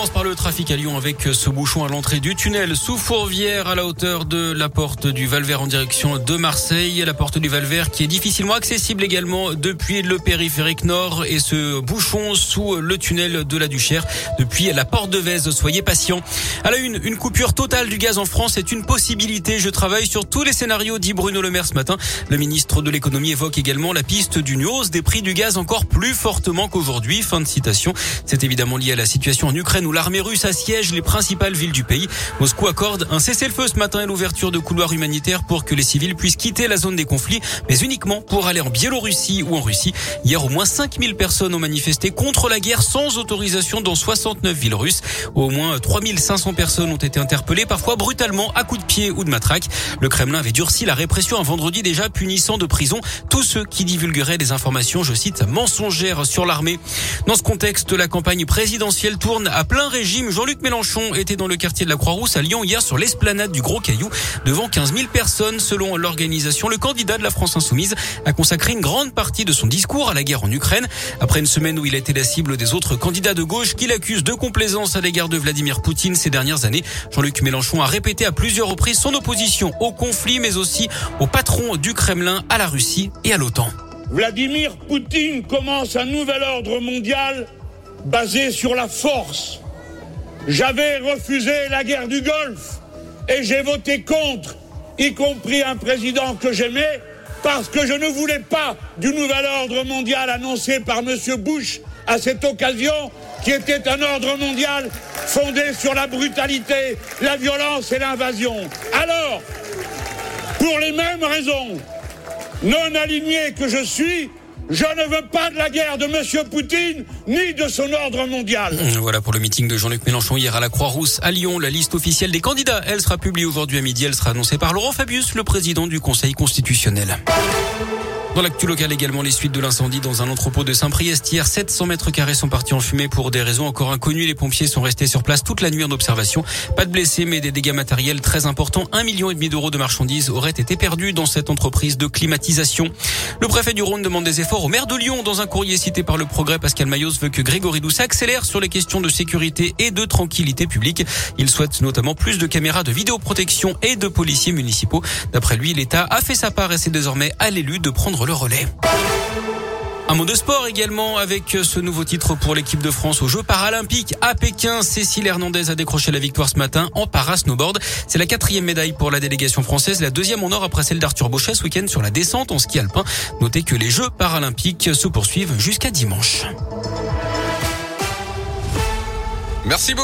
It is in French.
Commence par le trafic à Lyon avec ce bouchon à l'entrée du tunnel sous Fourvière à la hauteur de la porte du Valvert en direction de Marseille. La porte du Valvert qui est difficilement accessible également depuis le périphérique nord et ce bouchon sous le tunnel de la Duchère depuis la porte de Vèze. Soyez patients. À la une, une coupure totale du gaz en France est une possibilité. Je travaille sur tous les scénarios, dit Bruno Le Maire ce matin. Le ministre de l'économie évoque également la piste d'une hausse des prix du gaz encore plus fortement qu'aujourd'hui. Fin de citation. C'est évidemment lié à la situation en Ukraine où l'armée russe assiège les principales villes du pays. Moscou accorde un cessez-le-feu ce matin et l'ouverture de couloirs humanitaires pour que les civils puissent quitter la zone des conflits, mais uniquement pour aller en Biélorussie ou en Russie. Hier, au moins 5000 personnes ont manifesté contre la guerre sans autorisation dans 69 villes russes. Au moins 3500 personnes ont été interpellées, parfois brutalement, à coups de pied ou de matraque. Le Kremlin avait durci la répression un vendredi déjà, punissant de prison tous ceux qui divulgueraient des informations, je cite, mensongères sur l'armée. Dans ce contexte, la campagne présidentielle tourne à plein régime. Jean-Luc Mélenchon était dans le quartier de la Croix-Rousse à Lyon hier sur l'esplanade du Gros Caillou devant 15 000 personnes selon l'organisation. Le candidat de la France Insoumise a consacré une grande partie de son discours à la guerre en Ukraine. Après une semaine où il a été la cible des autres candidats de gauche qui l'accusent de complaisance à l'égard de Vladimir Poutine ces dernières années, Jean-Luc Mélenchon a répété à plusieurs reprises son opposition au conflit mais aussi au patron du Kremlin, à la Russie et à l'OTAN. Vladimir Poutine commence un nouvel ordre mondial basé sur la force. J'avais refusé la guerre du Golfe et j'ai voté contre, y compris un président que j'aimais, parce que je ne voulais pas du nouvel ordre mondial annoncé par M. Bush à cette occasion, qui était un ordre mondial fondé sur la brutalité, la violence et l'invasion. Alors, pour les mêmes raisons, non aligné que je suis, je ne veux pas de la guerre de M. Poutine ni de son ordre mondial. Voilà pour le meeting de Jean-Luc Mélenchon hier à la Croix-Rousse à Lyon. La liste officielle des candidats, elle sera publiée aujourd'hui à midi. Elle sera annoncée par Laurent Fabius, le président du Conseil constitutionnel. Dans l'actu local également, les suites de l'incendie dans un entrepôt de Saint-Priest. Hier, 700 mètres carrés sont partis en fumée pour des raisons encore inconnues. Les pompiers sont restés sur place toute la nuit en observation. Pas de blessés, mais des dégâts matériels très importants. Un million et demi d'euros de marchandises auraient été perdus dans cette entreprise de climatisation. Le préfet du Rhône demande des efforts au maire de Lyon. Dans un courrier cité par le Progrès, Pascal Mayos veut que Grégory Doucet accélère sur les questions de sécurité et de tranquillité publique. Il souhaite notamment plus de caméras de vidéoprotection et de policiers municipaux. D'après lui, l'État a fait sa part et c'est désormais à l'élu de prendre le relais. Un mot de sport également avec ce nouveau titre pour l'équipe de France aux Jeux paralympiques à Pékin. Cécile Hernandez a décroché la victoire ce matin en para-snowboard. C'est la quatrième médaille pour la délégation française, la deuxième en or après celle d'Arthur Bochet ce week-end sur la descente en ski alpin. Notez que les Jeux paralympiques se poursuivent jusqu'à dimanche. Merci beaucoup.